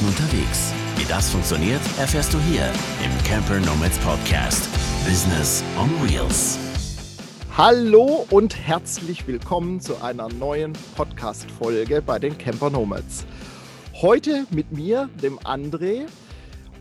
Monaten unterwegs. Wie das funktioniert, erfährst du hier im Camper Nomads Podcast. Business on Wheels. Hallo und herzlich willkommen zu einer neuen Podcast-Folge bei den Camper Nomads. Heute mit mir, dem André.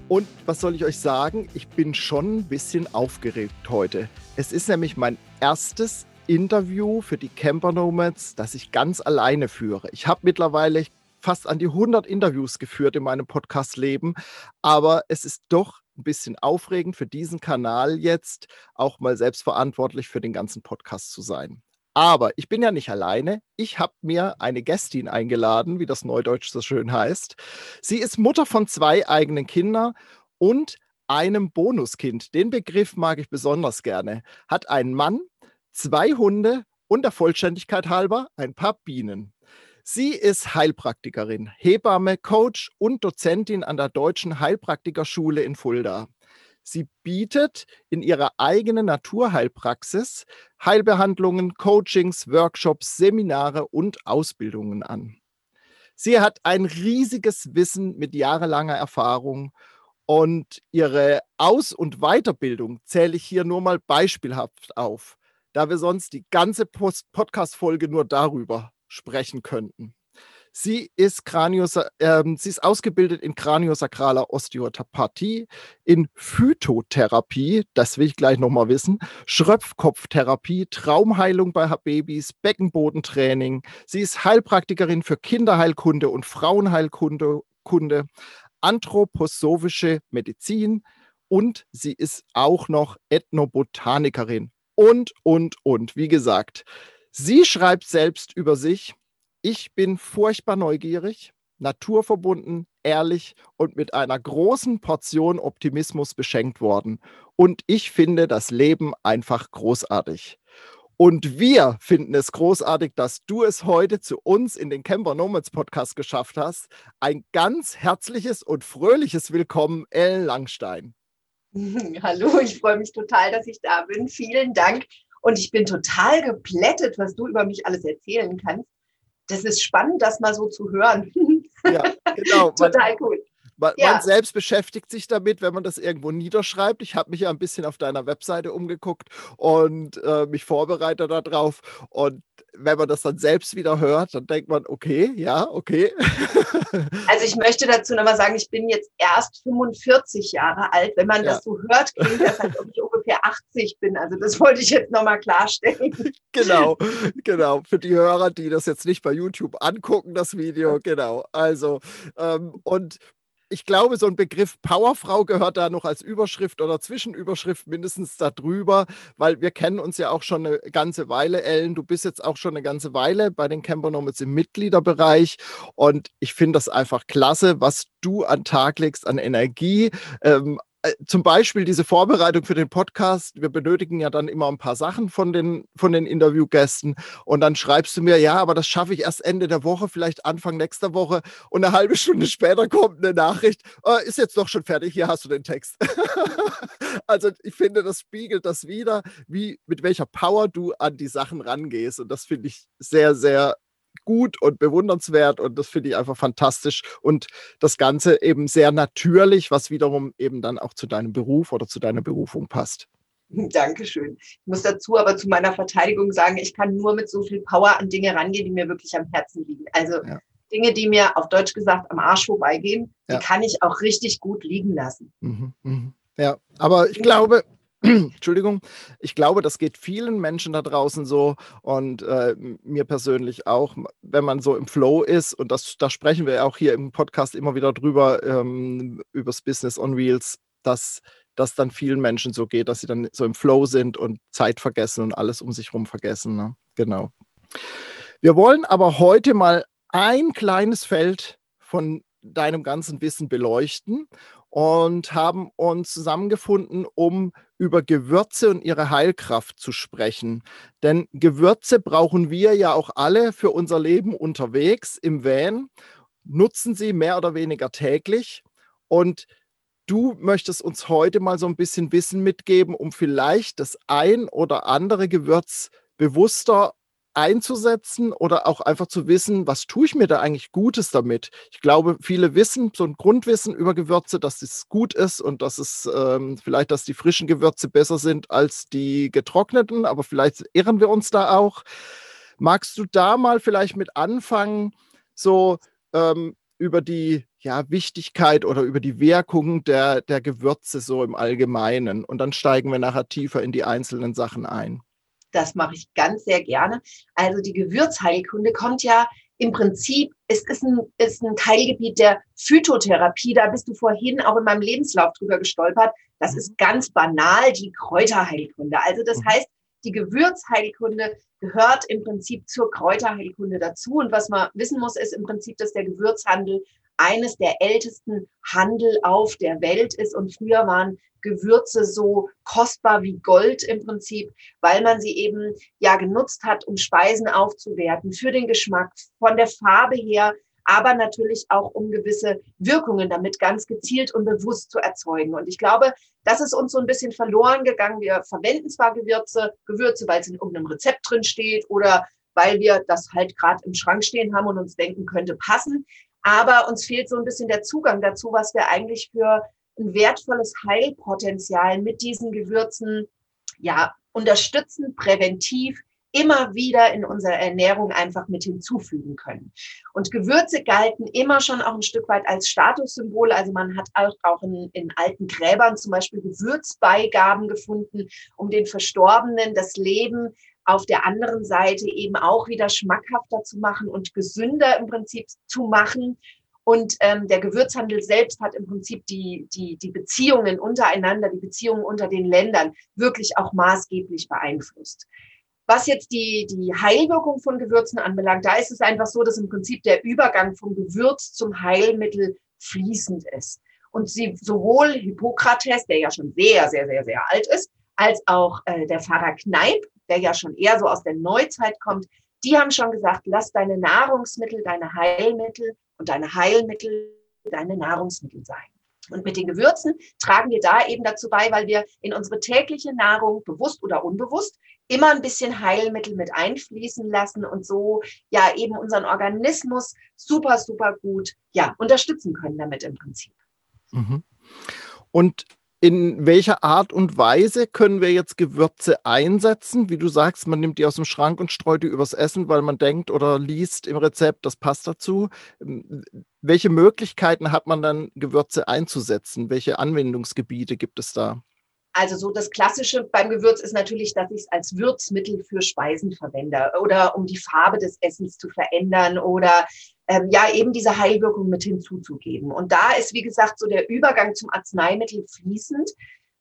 Und was soll ich euch sagen? Ich bin schon ein bisschen aufgeregt heute. Es ist nämlich mein erstes Interview für die Camper Nomads, das ich ganz alleine führe. Ich habe mittlerweile fast an die 100 Interviews geführt in meinem Podcast-Leben, aber es ist doch ein bisschen aufregend für diesen Kanal jetzt auch mal selbstverantwortlich für den ganzen Podcast zu sein. Aber ich bin ja nicht alleine. Ich habe mir eine Gästin eingeladen, wie das Neudeutsch so schön heißt. Sie ist Mutter von zwei eigenen Kindern und einem Bonuskind. Den Begriff mag ich besonders gerne. Hat einen Mann, zwei Hunde und der Vollständigkeit halber ein paar Bienen. Sie ist Heilpraktikerin, Hebamme, Coach und Dozentin an der Deutschen Heilpraktikerschule in Fulda. Sie bietet in ihrer eigenen Naturheilpraxis Heilbehandlungen, Coachings, Workshops, Seminare und Ausbildungen an. Sie hat ein riesiges Wissen mit jahrelanger Erfahrung und ihre Aus- und Weiterbildung zähle ich hier nur mal beispielhaft auf, da wir sonst die ganze Podcast-Folge nur darüber sprechen könnten. Sie ist, Kranios, äh, sie ist ausgebildet in kraniosakraler Osteopathie, in Phytotherapie, das will ich gleich nochmal wissen, Schröpfkopftherapie, Traumheilung bei Babys, Beckenbodentraining. Sie ist Heilpraktikerin für Kinderheilkunde und Frauenheilkunde, Kunde, anthroposophische Medizin und sie ist auch noch Ethnobotanikerin und, und, und. Wie gesagt, Sie schreibt selbst über sich, ich bin furchtbar neugierig, naturverbunden, ehrlich und mit einer großen Portion Optimismus beschenkt worden. Und ich finde das Leben einfach großartig. Und wir finden es großartig, dass du es heute zu uns in den Camper Nomads Podcast geschafft hast. Ein ganz herzliches und fröhliches Willkommen, Ellen Langstein. Hallo, ich freue mich total, dass ich da bin. Vielen Dank und ich bin total geplättet, was du über mich alles erzählen kannst. Das ist spannend, das mal so zu hören. Ja, genau. total cool. Man, ja. man, selbst beschäftigt sich damit, wenn man das irgendwo niederschreibt. Ich habe mich ja ein bisschen auf deiner Webseite umgeguckt und äh, mich vorbereitet darauf. Und wenn man das dann selbst wieder hört, dann denkt man, okay, ja, okay. Also ich möchte dazu nochmal sagen, ich bin jetzt erst 45 Jahre alt. Wenn man ja. das so hört, klingt das, als ob ich ungefähr 80 bin. Also das wollte ich jetzt nochmal klarstellen. Genau, genau. Für die Hörer, die das jetzt nicht bei YouTube angucken, das Video, genau. Also, ähm, und ich glaube, so ein Begriff Powerfrau gehört da noch als Überschrift oder Zwischenüberschrift mindestens darüber, weil wir kennen uns ja auch schon eine ganze Weile, Ellen. Du bist jetzt auch schon eine ganze Weile bei den Camper Nomads im Mitgliederbereich und ich finde das einfach klasse, was du an Tag legst an Energie, ähm, äh, zum Beispiel diese Vorbereitung für den Podcast, wir benötigen ja dann immer ein paar Sachen von den, von den Interviewgästen. Und dann schreibst du mir, ja, aber das schaffe ich erst Ende der Woche, vielleicht Anfang nächster Woche. Und eine halbe Stunde später kommt eine Nachricht, oh, ist jetzt doch schon fertig, hier hast du den Text. also ich finde, das spiegelt das wieder, wie, mit welcher Power du an die Sachen rangehst. Und das finde ich sehr, sehr gut und bewundernswert und das finde ich einfach fantastisch und das Ganze eben sehr natürlich, was wiederum eben dann auch zu deinem Beruf oder zu deiner Berufung passt. Dankeschön. Ich muss dazu aber zu meiner Verteidigung sagen, ich kann nur mit so viel Power an Dinge rangehen, die mir wirklich am Herzen liegen. Also ja. Dinge, die mir auf Deutsch gesagt am Arsch vorbeigehen, ja. die kann ich auch richtig gut liegen lassen. Mhm, mh. Ja, aber ich glaube, Entschuldigung, ich glaube, das geht vielen Menschen da draußen so und äh, mir persönlich auch, wenn man so im Flow ist und das, da sprechen wir auch hier im Podcast immer wieder drüber, ähm, übers Business on Wheels, dass das dann vielen Menschen so geht, dass sie dann so im Flow sind und Zeit vergessen und alles um sich herum vergessen. Ne? Genau. Wir wollen aber heute mal ein kleines Feld von deinem ganzen Wissen beleuchten und haben uns zusammengefunden, um über Gewürze und ihre Heilkraft zu sprechen. Denn Gewürze brauchen wir ja auch alle für unser Leben unterwegs im Van, nutzen sie mehr oder weniger täglich. Und du möchtest uns heute mal so ein bisschen Wissen mitgeben, um vielleicht das ein oder andere Gewürz bewusster einzusetzen oder auch einfach zu wissen, was tue ich mir da eigentlich Gutes damit? Ich glaube, viele wissen, so ein Grundwissen über Gewürze, dass es gut ist und dass es ähm, vielleicht, dass die frischen Gewürze besser sind als die getrockneten, aber vielleicht irren wir uns da auch. Magst du da mal vielleicht mit anfangen, so ähm, über die ja, Wichtigkeit oder über die Wirkung der, der Gewürze so im Allgemeinen? Und dann steigen wir nachher tiefer in die einzelnen Sachen ein. Das mache ich ganz sehr gerne. Also die Gewürzheilkunde kommt ja im Prinzip, es ist ein, ist ein Teilgebiet der Phytotherapie. Da bist du vorhin auch in meinem Lebenslauf drüber gestolpert. Das ist ganz banal die Kräuterheilkunde. Also das mhm. heißt, die Gewürzheilkunde gehört im Prinzip zur Kräuterheilkunde dazu. Und was man wissen muss, ist im Prinzip, dass der Gewürzhandel eines der ältesten Handel auf der Welt ist. Und früher waren Gewürze so kostbar wie Gold im Prinzip, weil man sie eben ja genutzt hat, um Speisen aufzuwerten, für den Geschmack, von der Farbe her, aber natürlich auch um gewisse Wirkungen damit ganz gezielt und bewusst zu erzeugen. Und ich glaube, das ist uns so ein bisschen verloren gegangen. Wir verwenden zwar Gewürze, Gewürze, weil es in irgendeinem Rezept drin steht oder weil wir das halt gerade im Schrank stehen haben und uns denken, könnte passen. Aber uns fehlt so ein bisschen der Zugang dazu, was wir eigentlich für ein wertvolles Heilpotenzial mit diesen Gewürzen ja unterstützen, präventiv immer wieder in unserer Ernährung einfach mit hinzufügen können. Und Gewürze galten immer schon auch ein Stück weit als Statussymbol. Also man hat auch, in, in alten Gräbern zum Beispiel Gewürzbeigaben gefunden, um den Verstorbenen das Leben auf der anderen Seite eben auch wieder schmackhafter zu machen und gesünder im Prinzip zu machen. Und ähm, der Gewürzhandel selbst hat im Prinzip die, die, die Beziehungen untereinander, die Beziehungen unter den Ländern wirklich auch maßgeblich beeinflusst. Was jetzt die, die Heilwirkung von Gewürzen anbelangt, da ist es einfach so, dass im Prinzip der Übergang vom Gewürz zum Heilmittel fließend ist. Und sie sowohl Hippokrates, der ja schon sehr, sehr, sehr, sehr alt ist, als auch äh, der Pfarrer Kneip, der ja schon eher so aus der Neuzeit kommt, die haben schon gesagt, lass deine Nahrungsmittel, deine Heilmittel und deine Heilmittel deine Nahrungsmittel sein. Und mit den Gewürzen tragen wir da eben dazu bei, weil wir in unsere tägliche Nahrung, bewusst oder unbewusst, immer ein bisschen Heilmittel mit einfließen lassen und so ja eben unseren Organismus super, super gut ja unterstützen können damit im Prinzip. Mhm. Und in welcher Art und Weise können wir jetzt Gewürze einsetzen? Wie du sagst, man nimmt die aus dem Schrank und streut die übers Essen, weil man denkt oder liest im Rezept, das passt dazu. Ähm, welche Möglichkeiten hat man dann, Gewürze einzusetzen? Welche Anwendungsgebiete gibt es da? Also so das Klassische beim Gewürz ist natürlich, dass ich es als Würzmittel für Speisen verwende oder um die Farbe des Essens zu verändern oder ähm, ja eben diese Heilwirkung mit hinzuzugeben. Und da ist, wie gesagt, so der Übergang zum Arzneimittel fließend,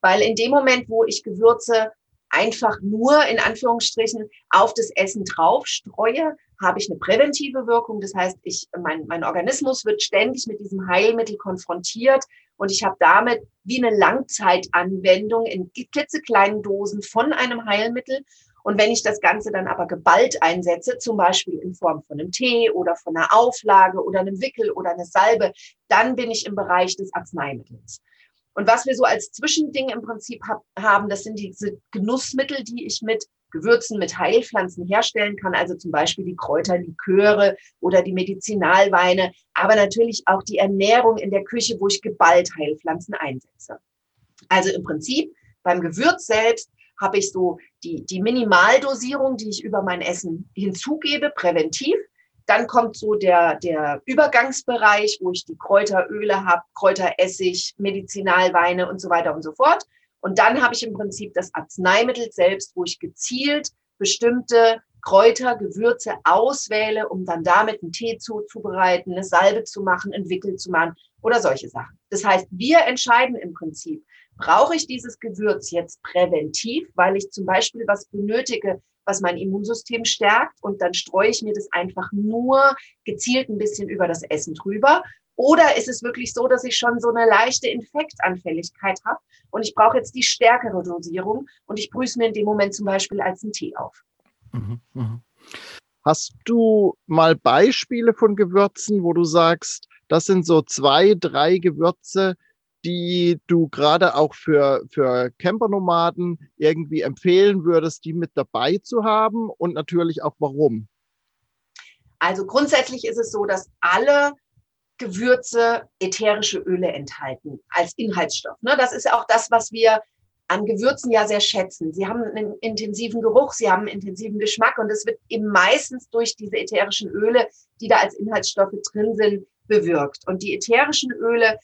weil in dem Moment, wo ich Gewürze einfach nur in Anführungsstrichen auf das Essen drauf streue, habe ich eine präventive Wirkung. Das heißt, ich, mein, mein Organismus wird ständig mit diesem Heilmittel konfrontiert und ich habe damit wie eine Langzeitanwendung in klitzekleinen Dosen von einem Heilmittel und wenn ich das Ganze dann aber geballt einsetze, zum Beispiel in Form von einem Tee oder von einer Auflage oder einem Wickel oder einer Salbe, dann bin ich im Bereich des Arzneimittels. Und was wir so als Zwischending im Prinzip hab, haben, das sind diese Genussmittel, die ich mit Gewürzen, mit Heilpflanzen herstellen kann, also zum Beispiel die Kräuterliköre oder die Medizinalweine, aber natürlich auch die Ernährung in der Küche, wo ich geballt Heilpflanzen einsetze. Also im Prinzip beim Gewürz selbst habe ich so die, die Minimaldosierung, die ich über mein Essen hinzugebe, präventiv. Dann kommt so der, der Übergangsbereich, wo ich die Kräuteröle habe, Kräuteressig, Medizinalweine und so weiter und so fort. Und dann habe ich im Prinzip das Arzneimittel selbst, wo ich gezielt bestimmte Kräuter, Gewürze auswähle, um dann damit einen Tee zuzubereiten, eine Salbe zu machen, ein Wickel zu machen oder solche Sachen. Das heißt, wir entscheiden im Prinzip, brauche ich dieses Gewürz jetzt präventiv, weil ich zum Beispiel was benötige, was mein Immunsystem stärkt und dann streue ich mir das einfach nur gezielt ein bisschen über das Essen drüber. Oder ist es wirklich so, dass ich schon so eine leichte Infektanfälligkeit habe und ich brauche jetzt die stärkere Dosierung und ich brühe mir in dem Moment zum Beispiel als einen Tee auf. Mhm, mh. Hast du mal Beispiele von Gewürzen, wo du sagst, das sind so zwei, drei Gewürze, die du gerade auch für, für Campernomaden irgendwie empfehlen würdest, die mit dabei zu haben und natürlich auch warum? Also grundsätzlich ist es so, dass alle Gewürze ätherische Öle enthalten als Inhaltsstoff. Ne? Das ist auch das, was wir an Gewürzen ja sehr schätzen. Sie haben einen intensiven Geruch, sie haben einen intensiven Geschmack und es wird eben meistens durch diese ätherischen Öle, die da als Inhaltsstoffe drin sind, bewirkt. Und die ätherischen Öle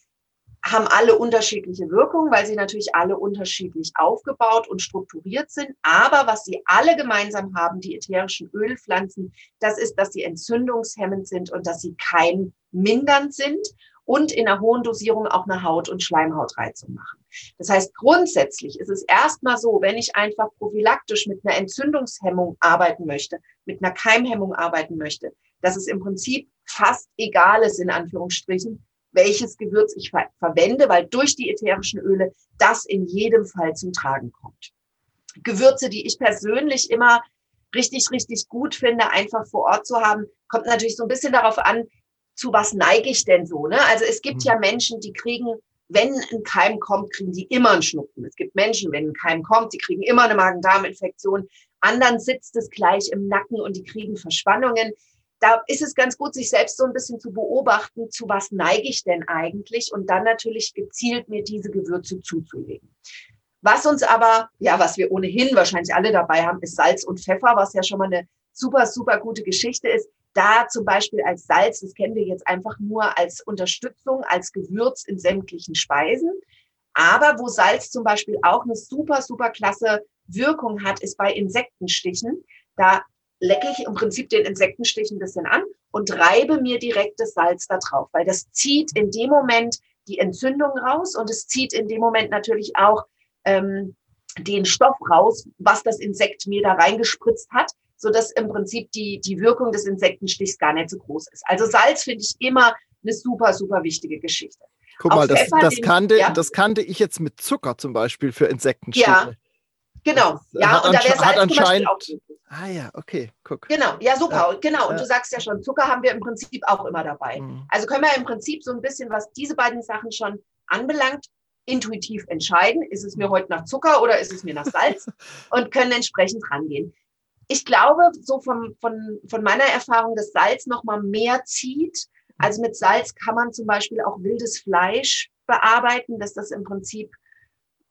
haben alle unterschiedliche Wirkungen, weil sie natürlich alle unterschiedlich aufgebaut und strukturiert sind. Aber was sie alle gemeinsam haben, die ätherischen Ölpflanzen, das ist, dass sie entzündungshemmend sind und dass sie keimmindernd sind und in einer hohen Dosierung auch eine Haut- und Schleimhautreizung machen. Das heißt, grundsätzlich ist es erstmal so, wenn ich einfach prophylaktisch mit einer Entzündungshemmung arbeiten möchte, mit einer Keimhemmung arbeiten möchte, dass es im Prinzip fast egal ist, in Anführungsstrichen, welches Gewürz ich ver verwende, weil durch die ätherischen Öle das in jedem Fall zum Tragen kommt. Gewürze, die ich persönlich immer richtig, richtig gut finde, einfach vor Ort zu haben, kommt natürlich so ein bisschen darauf an, zu was neige ich denn so. Ne? Also es gibt mhm. ja Menschen, die kriegen, wenn ein Keim kommt, kriegen die immer einen Schnupfen. Es gibt Menschen, wenn ein Keim kommt, die kriegen immer eine Magen-Darm-Infektion. Anderen sitzt es gleich im Nacken und die kriegen Verspannungen da ist es ganz gut, sich selbst so ein bisschen zu beobachten, zu was neige ich denn eigentlich und dann natürlich gezielt mir diese Gewürze zuzulegen. Was uns aber, ja, was wir ohnehin wahrscheinlich alle dabei haben, ist Salz und Pfeffer, was ja schon mal eine super, super gute Geschichte ist. Da zum Beispiel als Salz, das kennen wir jetzt einfach nur als Unterstützung, als Gewürz in sämtlichen Speisen. Aber wo Salz zum Beispiel auch eine super, super klasse Wirkung hat, ist bei Insektenstichen. Da lecke ich im Prinzip den Insektenstich ein bisschen an und reibe mir direkt das Salz da drauf, weil das zieht in dem Moment die Entzündung raus und es zieht in dem Moment natürlich auch ähm, den Stoff raus, was das Insekt mir da reingespritzt hat, so dass im Prinzip die, die Wirkung des Insektenstichs gar nicht so groß ist. Also Salz finde ich immer eine super, super wichtige Geschichte. Guck Auch mal, das, das, kannte, ja? das kannte ich jetzt mit Zucker zum Beispiel für Insektenstiche. Ja, genau. Ja, und da wäre Salz anscheinend, auch Ah ja, okay, guck. Genau, ja, super, ja. genau. Und du sagst ja schon, Zucker haben wir im Prinzip auch immer dabei. Mhm. Also können wir im Prinzip so ein bisschen, was diese beiden Sachen schon anbelangt, intuitiv entscheiden, ist es mir heute nach Zucker oder ist es mir nach Salz und können entsprechend rangehen. Ich glaube, so vom, von, von meiner Erfahrung, dass Salz nochmal mehr zieht. Also mit Salz kann man zum Beispiel auch wildes Fleisch bearbeiten, dass das im Prinzip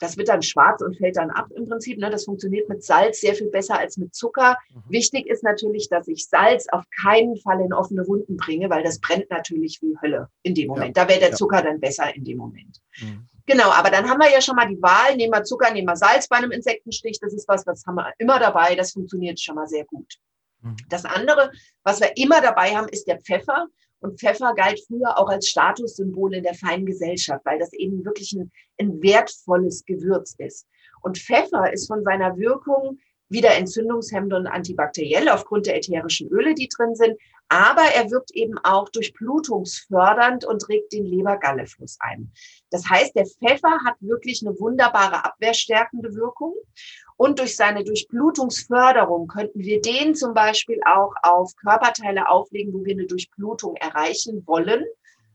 das wird dann schwarz und fällt dann ab im Prinzip. Ne? Das funktioniert mit Salz sehr viel besser als mit Zucker. Mhm. Wichtig ist natürlich, dass ich Salz auf keinen Fall in offene Wunden bringe, weil das brennt natürlich wie Hölle in dem Moment. Ja. Da wäre der Zucker ja. dann besser in dem Moment. Mhm. Genau, aber dann haben wir ja schon mal die Wahl, nehmen wir Zucker, nehmen wir Salz bei einem Insektenstich. Das ist was, was haben wir immer dabei. Das funktioniert schon mal sehr gut. Mhm. Das andere, was wir immer dabei haben, ist der Pfeffer. Und Pfeffer galt früher auch als Statussymbol in der feinen Gesellschaft, weil das eben wirklich ein, ein wertvolles Gewürz ist. Und Pfeffer ist von seiner Wirkung wieder entzündungshemmend und antibakteriell aufgrund der ätherischen Öle, die drin sind. Aber er wirkt eben auch durchblutungsfördernd und regt den Leber-Galle-Fluss ein. Das heißt, der Pfeffer hat wirklich eine wunderbare abwehrstärkende Wirkung. Und durch seine Durchblutungsförderung könnten wir den zum Beispiel auch auf Körperteile auflegen, wo wir eine Durchblutung erreichen wollen.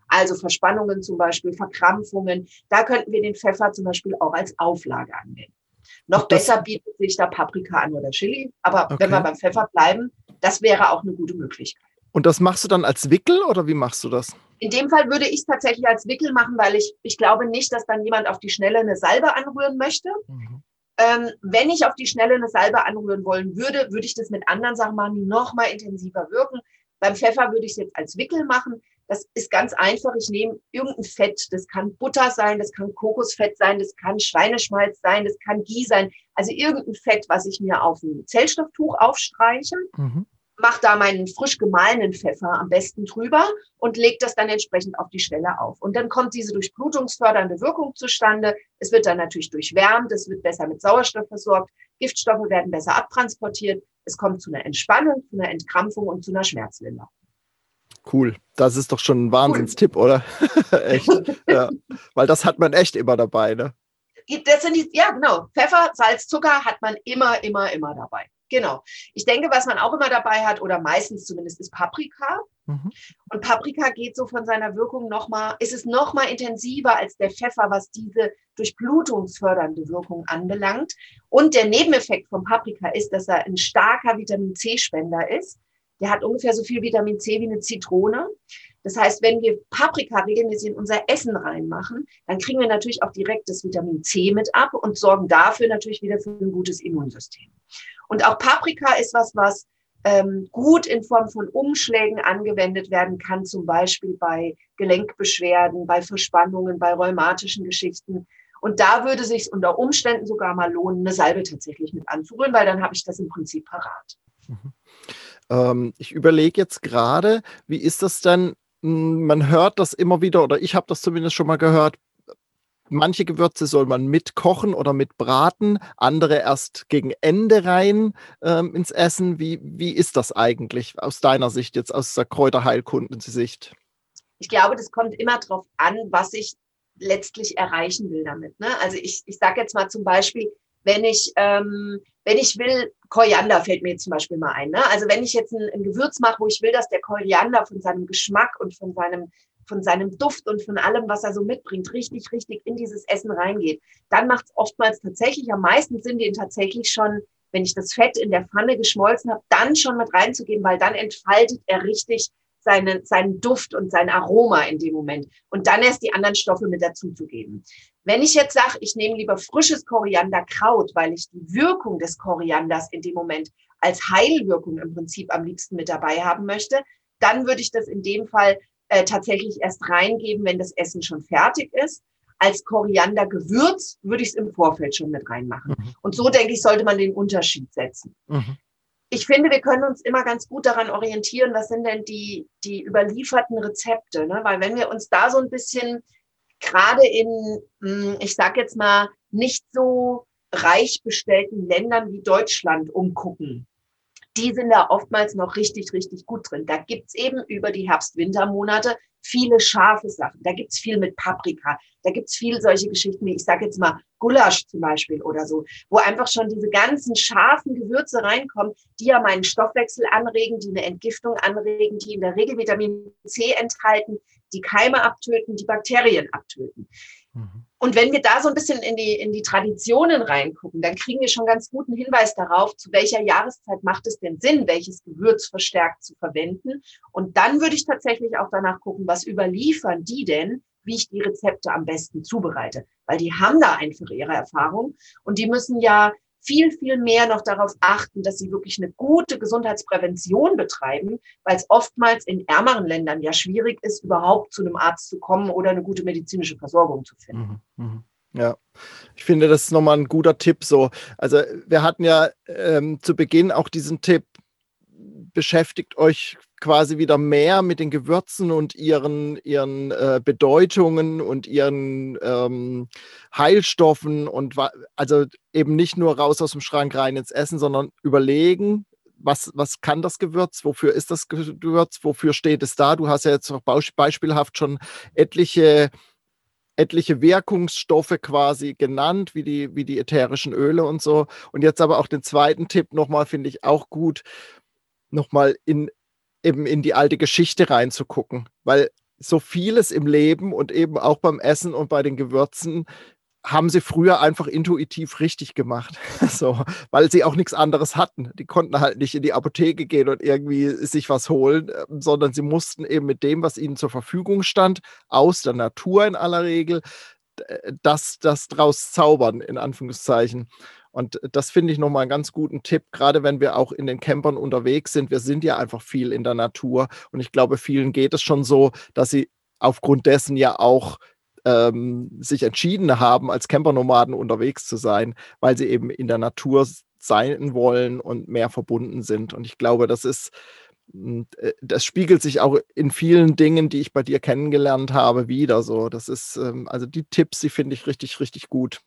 Also Verspannungen zum Beispiel, Verkrampfungen. Da könnten wir den Pfeffer zum Beispiel auch als Auflage anwenden. Noch das, besser bietet sich da Paprika an oder Chili. Aber okay. wenn wir beim Pfeffer bleiben, das wäre auch eine gute Möglichkeit. Und das machst du dann als Wickel oder wie machst du das? In dem Fall würde ich es tatsächlich als Wickel machen, weil ich, ich glaube nicht, dass dann jemand auf die Schnelle eine Salbe anrühren möchte. Mhm. Ähm, wenn ich auf die Schnelle eine Salbe anrühren wollen würde, würde ich das mit anderen Sachen machen, die noch mal intensiver wirken. Beim Pfeffer würde ich es jetzt als Wickel machen. Das ist ganz einfach. Ich nehme irgendein Fett. Das kann Butter sein, das kann Kokosfett sein, das kann Schweineschmalz sein, das kann Ghee sein. Also irgendein Fett, was ich mir auf ein Zellstofftuch aufstreiche. Mhm mache da meinen frisch gemahlenen Pfeffer am besten drüber und lege das dann entsprechend auf die Stelle auf. Und dann kommt diese durchblutungsfördernde Wirkung zustande. Es wird dann natürlich durchwärmt, es wird besser mit Sauerstoff versorgt, Giftstoffe werden besser abtransportiert, es kommt zu einer Entspannung, zu einer Entkrampfung und zu einer Schmerzlinderung. Cool. Das ist doch schon ein Wahnsinnstipp, cool. oder? echt. ja. Weil das hat man echt immer dabei, ne? Das sind die, ja, genau. Pfeffer, Salz, Zucker hat man immer, immer, immer dabei. Genau. Ich denke, was man auch immer dabei hat, oder meistens zumindest, ist Paprika. Mhm. Und Paprika geht so von seiner Wirkung nochmal, ist es nochmal intensiver als der Pfeffer, was diese durchblutungsfördernde Wirkung anbelangt. Und der Nebeneffekt von Paprika ist, dass er ein starker Vitamin C-Spender ist. Der hat ungefähr so viel Vitamin C wie eine Zitrone. Das heißt, wenn wir Paprika regelmäßig in unser Essen reinmachen, dann kriegen wir natürlich auch direkt das Vitamin C mit ab und sorgen dafür natürlich wieder für ein gutes Immunsystem. Und auch Paprika ist was, was ähm, gut in Form von Umschlägen angewendet werden kann, zum Beispiel bei Gelenkbeschwerden, bei Verspannungen, bei rheumatischen Geschichten. Und da würde sich unter Umständen sogar mal lohnen, eine Salbe tatsächlich mit anzurühren, weil dann habe ich das im Prinzip parat. Mhm. Ähm, ich überlege jetzt gerade, wie ist das denn? Hm, man hört das immer wieder, oder ich habe das zumindest schon mal gehört, manche Gewürze soll man mitkochen oder mitbraten, andere erst gegen Ende rein ähm, ins Essen. Wie, wie ist das eigentlich aus deiner Sicht, jetzt aus der Kräuterheilkundensicht? Ich glaube, das kommt immer darauf an, was ich letztlich erreichen will damit. Ne? Also ich, ich sage jetzt mal zum Beispiel, wenn ich, ähm, wenn ich will, Koriander fällt mir zum Beispiel mal ein. Ne? Also wenn ich jetzt ein, ein Gewürz mache, wo ich will, dass der Koriander von seinem Geschmack und von seinem von seinem Duft und von allem, was er so mitbringt, richtig, richtig in dieses Essen reingeht, dann macht es oftmals tatsächlich am meisten Sinn, den tatsächlich schon, wenn ich das Fett in der Pfanne geschmolzen habe, dann schon mit reinzugeben, weil dann entfaltet er richtig seinen, seinen Duft und sein Aroma in dem Moment. Und dann erst die anderen Stoffe mit dazuzugeben. Wenn ich jetzt sage, ich nehme lieber frisches Korianderkraut, weil ich die Wirkung des Korianders in dem Moment als Heilwirkung im Prinzip am liebsten mit dabei haben möchte, dann würde ich das in dem Fall äh, tatsächlich erst reingeben, wenn das Essen schon fertig ist. Als Koriandergewürz würde ich es im Vorfeld schon mit reinmachen. Mhm. Und so denke ich, sollte man den Unterschied setzen. Mhm. Ich finde, wir können uns immer ganz gut daran orientieren, was sind denn die, die überlieferten Rezepte. Ne? Weil wenn wir uns da so ein bisschen gerade in, hm, ich sage jetzt mal, nicht so reich bestellten Ländern wie Deutschland umgucken, die sind da oftmals noch richtig, richtig gut drin. Da gibt's eben über die Herbst-Winter-Monate viele scharfe Sachen. Da gibt's viel mit Paprika. Da gibt's viel solche Geschichten wie, ich sage jetzt mal, Gulasch zum Beispiel oder so, wo einfach schon diese ganzen scharfen Gewürze reinkommen, die ja meinen Stoffwechsel anregen, die eine Entgiftung anregen, die in der Regel Vitamin C enthalten, die Keime abtöten, die Bakterien abtöten. Mhm. Und wenn wir da so ein bisschen in die, in die Traditionen reingucken, dann kriegen wir schon ganz guten Hinweis darauf, zu welcher Jahreszeit macht es denn Sinn, welches Gewürz verstärkt zu verwenden. Und dann würde ich tatsächlich auch danach gucken, was überliefern die denn, wie ich die Rezepte am besten zubereite. Weil die haben da einfach ihre Erfahrung und die müssen ja viel, viel mehr noch darauf achten, dass sie wirklich eine gute Gesundheitsprävention betreiben, weil es oftmals in ärmeren Ländern ja schwierig ist, überhaupt zu einem Arzt zu kommen oder eine gute medizinische Versorgung zu finden. Mhm, mh. Ja, ich finde, das ist nochmal ein guter Tipp. So, also wir hatten ja ähm, zu Beginn auch diesen Tipp, beschäftigt euch quasi wieder mehr mit den Gewürzen und ihren, ihren äh, Bedeutungen und ihren ähm, Heilstoffen und also eben nicht nur raus aus dem Schrank rein ins Essen, sondern überlegen, was, was kann das Gewürz, wofür ist das Gewürz, wofür steht es da? Du hast ja jetzt auch beispielhaft schon etliche etliche Wirkungsstoffe quasi genannt, wie die, wie die ätherischen Öle und so. Und jetzt aber auch den zweiten Tipp nochmal, finde ich auch gut, nochmal in eben in die alte Geschichte reinzugucken, weil so vieles im Leben und eben auch beim Essen und bei den Gewürzen haben sie früher einfach intuitiv richtig gemacht. So, weil sie auch nichts anderes hatten. Die konnten halt nicht in die Apotheke gehen und irgendwie sich was holen, ähm, sondern sie mussten eben mit dem, was ihnen zur Verfügung stand, aus der Natur in aller Regel, das, das draus zaubern, in Anführungszeichen. Und das finde ich nochmal einen ganz guten Tipp, gerade wenn wir auch in den Campern unterwegs sind. Wir sind ja einfach viel in der Natur und ich glaube, vielen geht es schon so, dass sie aufgrund dessen ja auch ähm, sich entschieden haben, als Campernomaden unterwegs zu sein, weil sie eben in der Natur sein wollen und mehr verbunden sind. Und ich glaube, das ist, hm, äh, das spiegelt sich auch in vielen Dingen, die ich bei dir kennengelernt habe, wieder so. Das ist, ähm, also die Tipps, die finde ich richtig, richtig gut.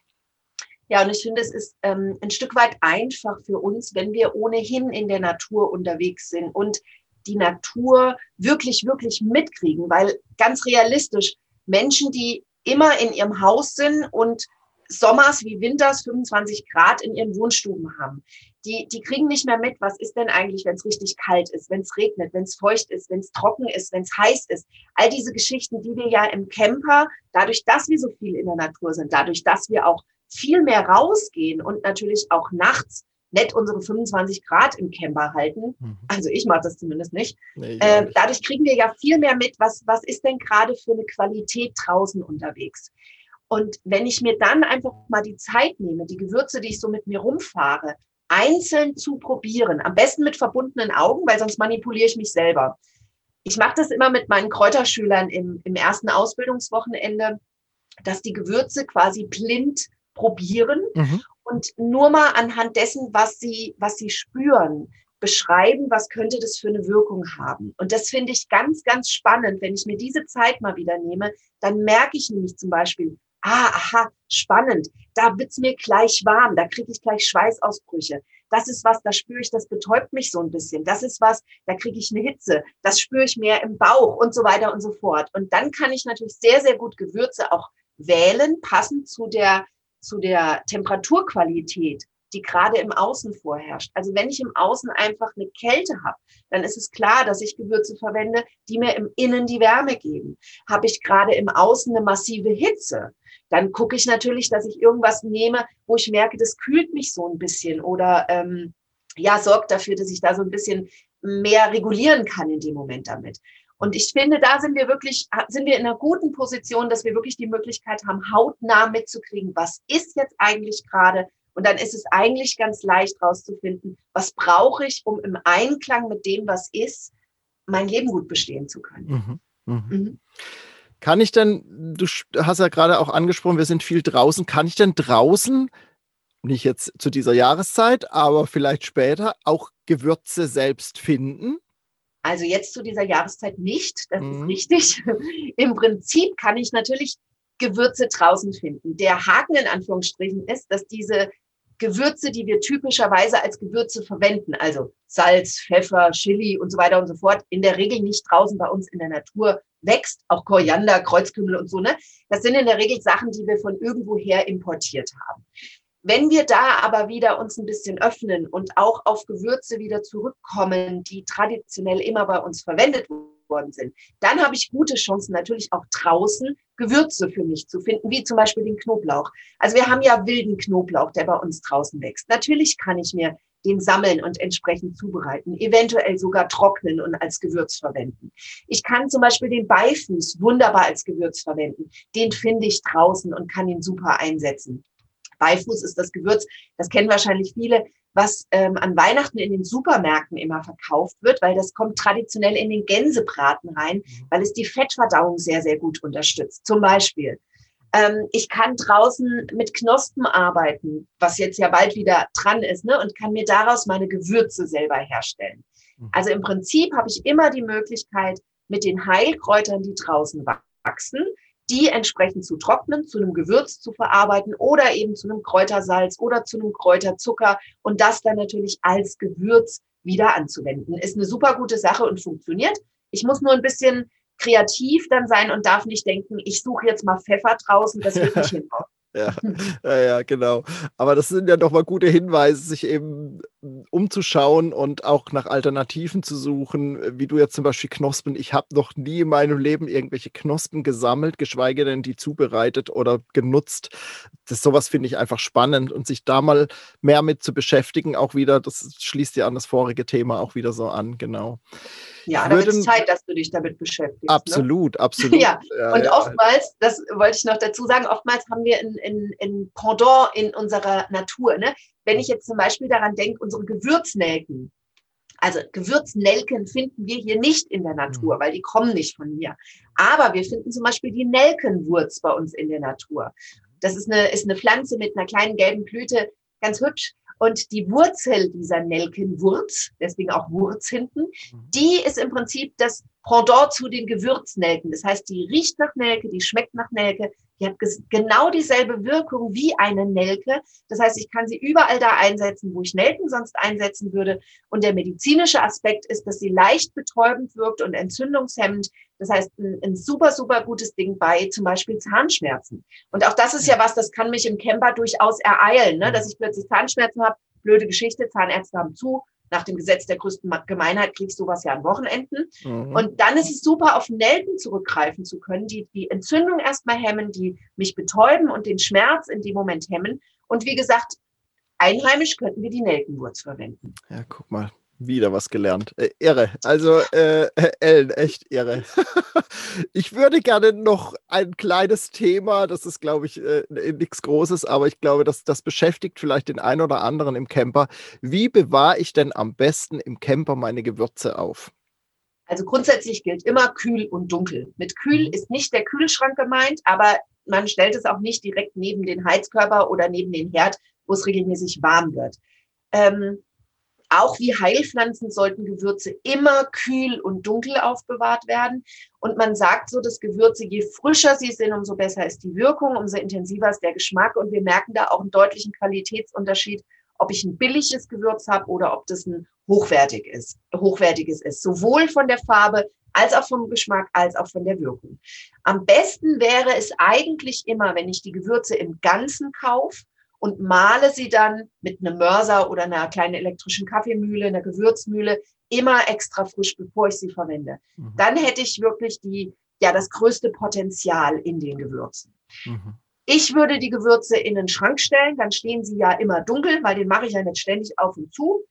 Ja, und ich finde, es ist ähm, ein Stück weit einfach für uns, wenn wir ohnehin in der Natur unterwegs sind und die Natur wirklich, wirklich mitkriegen, weil ganz realistisch, Menschen, die immer in ihrem Haus sind und Sommers wie Winters 25 Grad in ihren Wohnstuben haben. Die, die kriegen nicht mehr mit, was ist denn eigentlich, wenn es richtig kalt ist, wenn es regnet, wenn es feucht ist, wenn es trocken ist, wenn es heiß ist. All diese Geschichten, die wir ja im Camper, dadurch, dass wir so viel in der Natur sind, dadurch, dass wir auch viel mehr rausgehen und natürlich auch nachts nett unsere 25 Grad im Camper halten. Mhm. Also ich mache das zumindest nicht. Nee, äh, nicht. Dadurch kriegen wir ja viel mehr mit, was, was ist denn gerade für eine Qualität draußen unterwegs. Und wenn ich mir dann einfach mal die Zeit nehme, die Gewürze, die ich so mit mir rumfahre, einzeln zu probieren, am besten mit verbundenen Augen, weil sonst manipuliere ich mich selber. Ich mache das immer mit meinen Kräuterschülern im, im ersten Ausbildungswochenende, dass die Gewürze quasi blind probieren mhm. und nur mal anhand dessen, was sie, was sie spüren, beschreiben, was könnte das für eine Wirkung haben. Und das finde ich ganz, ganz spannend. Wenn ich mir diese Zeit mal wieder nehme, dann merke ich nämlich zum Beispiel, ah, aha, spannend, da wird's mir gleich warm, da kriege ich gleich Schweißausbrüche. Das ist was, da spüre ich, das betäubt mich so ein bisschen. Das ist was, da kriege ich eine Hitze, das spüre ich mehr im Bauch und so weiter und so fort. Und dann kann ich natürlich sehr, sehr gut Gewürze auch wählen, passend zu der zu der Temperaturqualität, die gerade im Außen vorherrscht. Also wenn ich im Außen einfach eine Kälte habe, dann ist es klar, dass ich Gewürze verwende, die mir im Innen die Wärme geben. Habe ich gerade im Außen eine massive Hitze, dann gucke ich natürlich, dass ich irgendwas nehme, wo ich merke, das kühlt mich so ein bisschen oder ähm, ja, sorgt dafür, dass ich da so ein bisschen mehr regulieren kann in dem Moment damit. Und ich finde, da sind wir wirklich, sind wir in einer guten Position, dass wir wirklich die Möglichkeit haben, hautnah mitzukriegen, was ist jetzt eigentlich gerade. Und dann ist es eigentlich ganz leicht rauszufinden, was brauche ich, um im Einklang mit dem, was ist, mein Leben gut bestehen zu können. Mhm. Mhm. Mhm. Kann ich denn, du hast ja gerade auch angesprochen, wir sind viel draußen, kann ich denn draußen, nicht jetzt zu dieser Jahreszeit, aber vielleicht später, auch Gewürze selbst finden? Also jetzt zu dieser Jahreszeit nicht, das mhm. ist richtig. Im Prinzip kann ich natürlich Gewürze draußen finden. Der Haken in Anführungsstrichen ist, dass diese Gewürze, die wir typischerweise als Gewürze verwenden, also Salz, Pfeffer, Chili und so weiter und so fort, in der Regel nicht draußen bei uns in der Natur wächst, auch Koriander, Kreuzkümmel und so, ne? Das sind in der Regel Sachen, die wir von irgendwoher importiert haben. Wenn wir da aber wieder uns ein bisschen öffnen und auch auf Gewürze wieder zurückkommen, die traditionell immer bei uns verwendet worden sind, dann habe ich gute Chancen natürlich auch draußen Gewürze für mich zu finden, wie zum Beispiel den Knoblauch. Also wir haben ja wilden Knoblauch, der bei uns draußen wächst. Natürlich kann ich mir den sammeln und entsprechend zubereiten, eventuell sogar trocknen und als Gewürz verwenden. Ich kann zum Beispiel den Beifuß wunderbar als Gewürz verwenden. Den finde ich draußen und kann ihn super einsetzen. Beifuß ist das Gewürz, das kennen wahrscheinlich viele, was ähm, an Weihnachten in den Supermärkten immer verkauft wird, weil das kommt traditionell in den Gänsebraten rein, mhm. weil es die Fettverdauung sehr, sehr gut unterstützt. Zum Beispiel. Ähm, ich kann draußen mit Knospen arbeiten, was jetzt ja bald wieder dran ist, ne, und kann mir daraus meine Gewürze selber herstellen. Mhm. Also im Prinzip habe ich immer die Möglichkeit, mit den Heilkräutern, die draußen wachsen, die entsprechend zu trocknen, zu einem Gewürz zu verarbeiten oder eben zu einem Kräutersalz oder zu einem Kräuterzucker und das dann natürlich als Gewürz wieder anzuwenden. Ist eine super gute Sache und funktioniert. Ich muss nur ein bisschen kreativ dann sein und darf nicht denken, ich suche jetzt mal Pfeffer draußen, das wird nicht hinhauen. Ja, ja, ja, genau. Aber das sind ja doch mal gute Hinweise, sich eben umzuschauen und auch nach Alternativen zu suchen, wie du jetzt zum Beispiel Knospen. Ich habe noch nie in meinem Leben irgendwelche Knospen gesammelt, geschweige denn die zubereitet oder genutzt. Das sowas finde ich einfach spannend und sich da mal mehr mit zu beschäftigen, auch wieder, das schließt ja an das vorige Thema auch wieder so an, genau. Ja, da wird es Zeit, dass du dich damit beschäftigst. Ne? Absolut, ne? absolut. ja. ja. und ja. oftmals, das wollte ich noch dazu sagen, oftmals haben wir ein, ein, ein Pendant in unserer Natur. Ne? Wenn ich jetzt zum Beispiel daran denke, unsere Gewürznelken, also Gewürznelken finden wir hier nicht in der Natur, mhm. weil die kommen nicht von hier. Aber wir finden zum Beispiel die Nelkenwurz bei uns in der Natur. Das ist eine, ist eine Pflanze mit einer kleinen gelben Blüte, ganz hübsch. Und die Wurzel dieser Nelkenwurz, deswegen auch Wurz hinten, mhm. die ist im Prinzip das Pendant zu den Gewürznelken. Das heißt, die riecht nach Nelke, die schmeckt nach Nelke, Die hat genau dieselbe Wirkung wie eine Nelke. Das heißt, ich kann sie überall da einsetzen, wo ich Nelken sonst einsetzen würde. Und der medizinische Aspekt ist, dass sie leicht betäubend wirkt und entzündungshemmend. Das heißt, ein, ein super, super gutes Ding bei zum Beispiel Zahnschmerzen. Und auch das ist ja was, das kann mich im Camper durchaus ereilen, ne? dass ich plötzlich Zahnschmerzen habe. Blöde Geschichte, Zahnärzte haben zu, nach dem Gesetz der größten Gemeinheit kriegst du was ja an Wochenenden. Mhm. Und dann ist es super, auf Nelken zurückgreifen zu können, die die Entzündung erstmal hemmen, die mich betäuben und den Schmerz in dem Moment hemmen. Und wie gesagt, einheimisch könnten wir die Nelkenwurz verwenden. Ja, guck mal. Wieder was gelernt. Äh, irre. Also, äh, Ellen, echt irre. ich würde gerne noch ein kleines Thema, das ist, glaube ich, äh, nichts Großes, aber ich glaube, das, das beschäftigt vielleicht den einen oder anderen im Camper. Wie bewahre ich denn am besten im Camper meine Gewürze auf? Also grundsätzlich gilt immer kühl und dunkel. Mit kühl mhm. ist nicht der Kühlschrank gemeint, aber man stellt es auch nicht direkt neben den Heizkörper oder neben den Herd, wo es regelmäßig warm wird. Ähm, auch wie Heilpflanzen sollten Gewürze immer kühl und dunkel aufbewahrt werden. Und man sagt so, dass Gewürze, je frischer sie sind, umso besser ist die Wirkung, umso intensiver ist der Geschmack. Und wir merken da auch einen deutlichen Qualitätsunterschied, ob ich ein billiges Gewürz habe oder ob das ein hochwertig ist, hochwertiges ist. Sowohl von der Farbe als auch vom Geschmack, als auch von der Wirkung. Am besten wäre es eigentlich immer, wenn ich die Gewürze im Ganzen kaufe und male sie dann mit einem Mörser oder einer kleinen elektrischen Kaffeemühle, einer Gewürzmühle immer extra frisch, bevor ich sie verwende. Mhm. Dann hätte ich wirklich die, ja, das größte Potenzial in den Gewürzen. Mhm. Ich würde die Gewürze in den Schrank stellen, dann stehen sie ja immer dunkel, weil den mache ich ja nicht ständig auf und zu.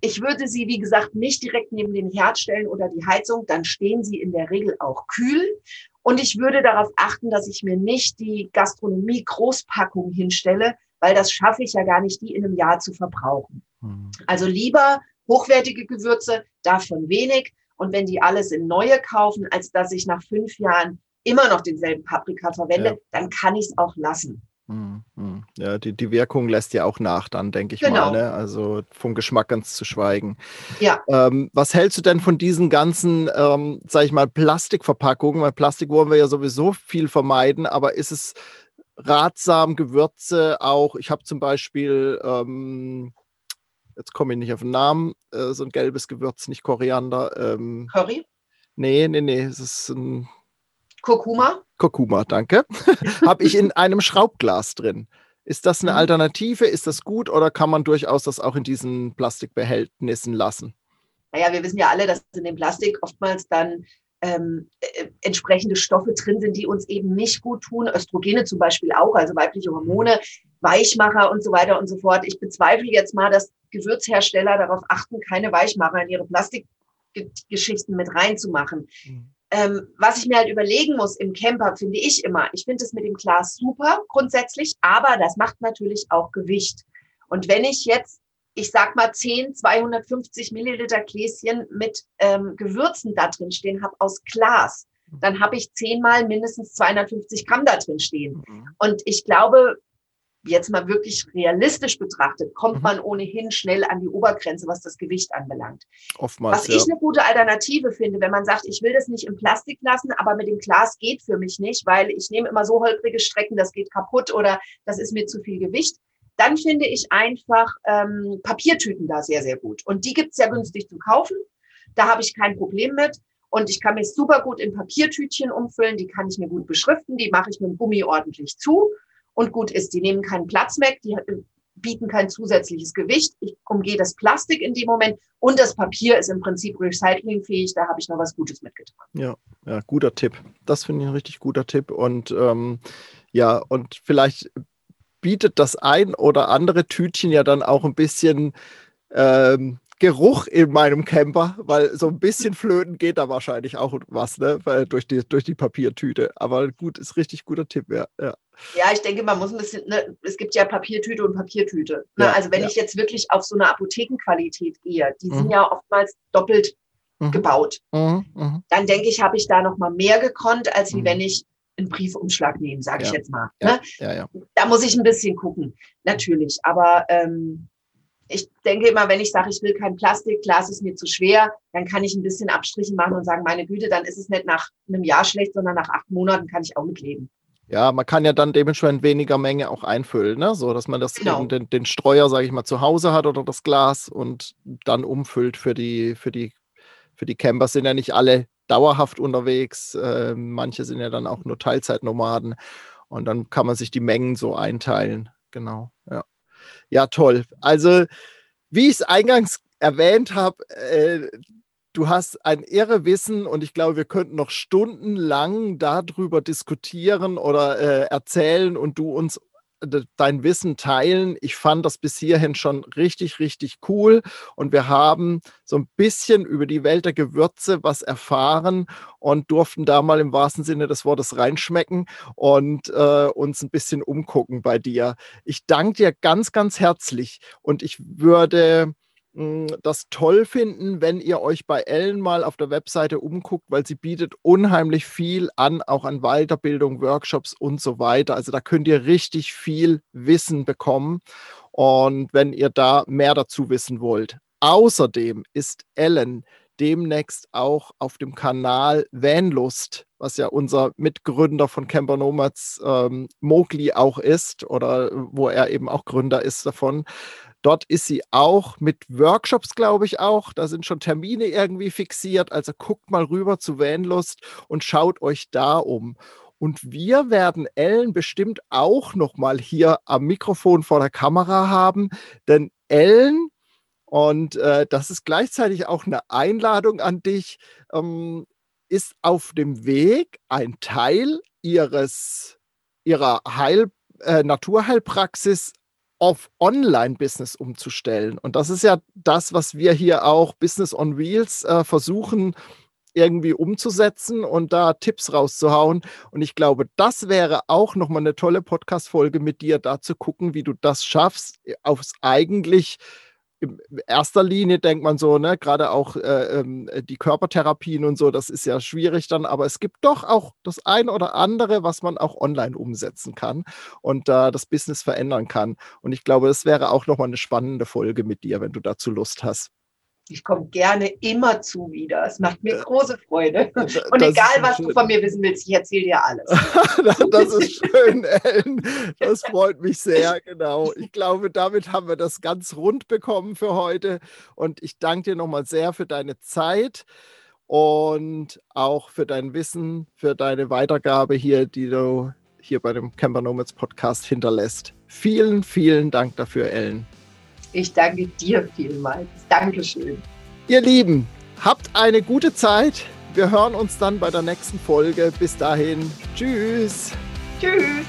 Ich würde sie, wie gesagt, nicht direkt neben den Herd stellen oder die Heizung, dann stehen sie in der Regel auch kühl. Und ich würde darauf achten, dass ich mir nicht die Gastronomie Großpackung hinstelle, weil das schaffe ich ja gar nicht, die in einem Jahr zu verbrauchen. Mhm. Also lieber hochwertige Gewürze, davon wenig. Und wenn die alles in neue kaufen, als dass ich nach fünf Jahren immer noch denselben Paprika verwende, ja. dann kann ich es auch lassen. Mhm. Mhm. Ja, die, die Wirkung lässt ja auch nach dann, denke ich genau. mal. Ne? Also vom Geschmack ganz zu schweigen. Ja. Ähm, was hältst du denn von diesen ganzen, ähm, sag ich mal, Plastikverpackungen? Weil Plastik wollen wir ja sowieso viel vermeiden, aber ist es ratsam Gewürze auch? Ich habe zum Beispiel, ähm, jetzt komme ich nicht auf den Namen, äh, so ein gelbes Gewürz, nicht Koriander. Ähm, Curry? Nee, nee, nee, es ist ein Kurkuma? Kurkuma, danke. Habe ich in einem Schraubglas drin. Ist das eine mhm. Alternative? Ist das gut oder kann man durchaus das auch in diesen Plastikbehältnissen lassen? Naja, wir wissen ja alle, dass in dem Plastik oftmals dann ähm, äh, entsprechende Stoffe drin sind, die uns eben nicht gut tun. Östrogene zum Beispiel auch, also weibliche Hormone, Weichmacher und so weiter und so fort. Ich bezweifle jetzt mal, dass Gewürzhersteller darauf achten, keine Weichmacher in ihre Plastikgeschichten mit reinzumachen. Mhm. Ähm, was ich mir halt überlegen muss im Camper, finde ich immer, ich finde es mit dem Glas super grundsätzlich, aber das macht natürlich auch Gewicht. Und wenn ich jetzt, ich sag mal 10, 250 Milliliter Gläschen mit ähm, Gewürzen da drin stehen habe aus Glas, dann habe ich zehnmal mindestens 250 Gramm da drin stehen. Mhm. Und ich glaube, jetzt mal wirklich realistisch betrachtet, kommt mhm. man ohnehin schnell an die Obergrenze, was das Gewicht anbelangt. Oftmals, was ich eine gute Alternative finde, wenn man sagt, ich will das nicht im Plastik lassen, aber mit dem Glas geht für mich nicht, weil ich nehme immer so holprige Strecken, das geht kaputt oder das ist mir zu viel Gewicht. Dann finde ich einfach ähm, Papiertüten da sehr, sehr gut. Und die gibt's ja günstig zu kaufen. Da habe ich kein Problem mit. Und ich kann mich super gut in Papiertütchen umfüllen. Die kann ich mir gut beschriften. Die mache ich mit dem Gummi ordentlich zu und gut ist. Die nehmen keinen Platz weg, die äh, bieten kein zusätzliches Gewicht. Ich umgehe das Plastik in dem Moment und das Papier ist im Prinzip recyclingfähig. Da habe ich noch was Gutes mitgetan. Ja, ja, guter Tipp. Das finde ich ein richtig guter Tipp. Und ähm, ja, und vielleicht bietet das ein oder andere Tütchen ja dann auch ein bisschen ähm, Geruch in meinem Camper, weil so ein bisschen flöten geht da wahrscheinlich auch was, ne? Weil durch, die, durch die Papiertüte. Aber gut, ist richtig guter Tipp, ja. ja. Ja, ich denke, man muss ein bisschen, ne, es gibt ja Papiertüte und Papiertüte. Ne? Ja, also wenn ja. ich jetzt wirklich auf so eine Apothekenqualität gehe, die mhm. sind ja oftmals doppelt mhm. gebaut. Mhm. mhm. Dann denke ich, habe ich da noch mal mehr gekonnt, als wie mhm. wenn ich einen Briefumschlag nehme, sage ja. ich jetzt mal. Ne? Da muss ich ein bisschen gucken, natürlich. Aber ähm, ich denke immer, wenn ich sage, ich will kein Plastik, Glas ist mir zu schwer, dann kann ich ein bisschen Abstriche machen und sagen, meine Güte, dann ist es nicht nach einem Jahr schlecht, sondern nach acht Monaten kann ich auch mitleben. Ja, man kann ja dann dementsprechend weniger Menge auch einfüllen, ne? so dass man das genau. den, den Streuer, sage ich mal, zu Hause hat oder das Glas und dann umfüllt für die, für die, für die Camper. Sind ja nicht alle dauerhaft unterwegs, äh, manche sind ja dann auch nur Teilzeitnomaden und dann kann man sich die Mengen so einteilen. Genau, ja. Toll. Also, wie ich es eingangs erwähnt habe, äh, du hast ein irre Wissen und ich glaube, wir könnten noch stundenlang darüber diskutieren oder äh, erzählen und du uns dein Wissen teilen. Ich fand das bis hierhin schon richtig, richtig cool und wir haben so ein bisschen über die Welt der Gewürze was erfahren und durften da mal im wahrsten Sinne des Wortes reinschmecken und äh, uns ein bisschen umgucken bei dir. Ich danke dir ganz, ganz herzlich und ich würde das toll finden, wenn ihr euch bei Ellen mal auf der Webseite umguckt, weil sie bietet unheimlich viel an, auch an Weiterbildung, Workshops und so weiter. Also da könnt ihr richtig viel Wissen bekommen. Und wenn ihr da mehr dazu wissen wollt. Außerdem ist Ellen demnächst auch auf dem Kanal Vanlust, was ja unser Mitgründer von Camper Nomads ähm, Mowgli auch ist oder wo er eben auch Gründer ist davon, Dort ist sie auch mit Workshops, glaube ich, auch. Da sind schon Termine irgendwie fixiert. Also guckt mal rüber zu Vanlust und schaut euch da um. Und wir werden Ellen bestimmt auch noch mal hier am Mikrofon vor der Kamera haben, denn Ellen und äh, das ist gleichzeitig auch eine Einladung an dich, ähm, ist auf dem Weg, ein Teil ihres ihrer Heil, äh, Naturheilpraxis auf Online-Business umzustellen. Und das ist ja das, was wir hier auch Business on Wheels äh, versuchen irgendwie umzusetzen und da Tipps rauszuhauen. Und ich glaube, das wäre auch nochmal eine tolle Podcast-Folge mit dir, da zu gucken, wie du das schaffst, aufs eigentlich in erster Linie denkt man so, ne, gerade auch äh, ähm, die Körpertherapien und so, das ist ja schwierig dann, aber es gibt doch auch das ein oder andere, was man auch online umsetzen kann und äh, das Business verändern kann. Und ich glaube, das wäre auch nochmal eine spannende Folge mit dir, wenn du dazu Lust hast. Ich komme gerne immer zu wieder. Es macht mir große Freude. Und das egal, was du von mir wissen willst, ich erzähle dir alles. das ist schön, Ellen. Das freut mich sehr, genau. Ich glaube, damit haben wir das ganz rund bekommen für heute. Und ich danke dir nochmal sehr für deine Zeit und auch für dein Wissen, für deine Weitergabe hier, die du hier bei dem Camper Nomads Podcast hinterlässt. Vielen, vielen Dank dafür, Ellen. Ich danke dir vielmals. Dankeschön. Ihr Lieben, habt eine gute Zeit. Wir hören uns dann bei der nächsten Folge. Bis dahin. Tschüss. Tschüss.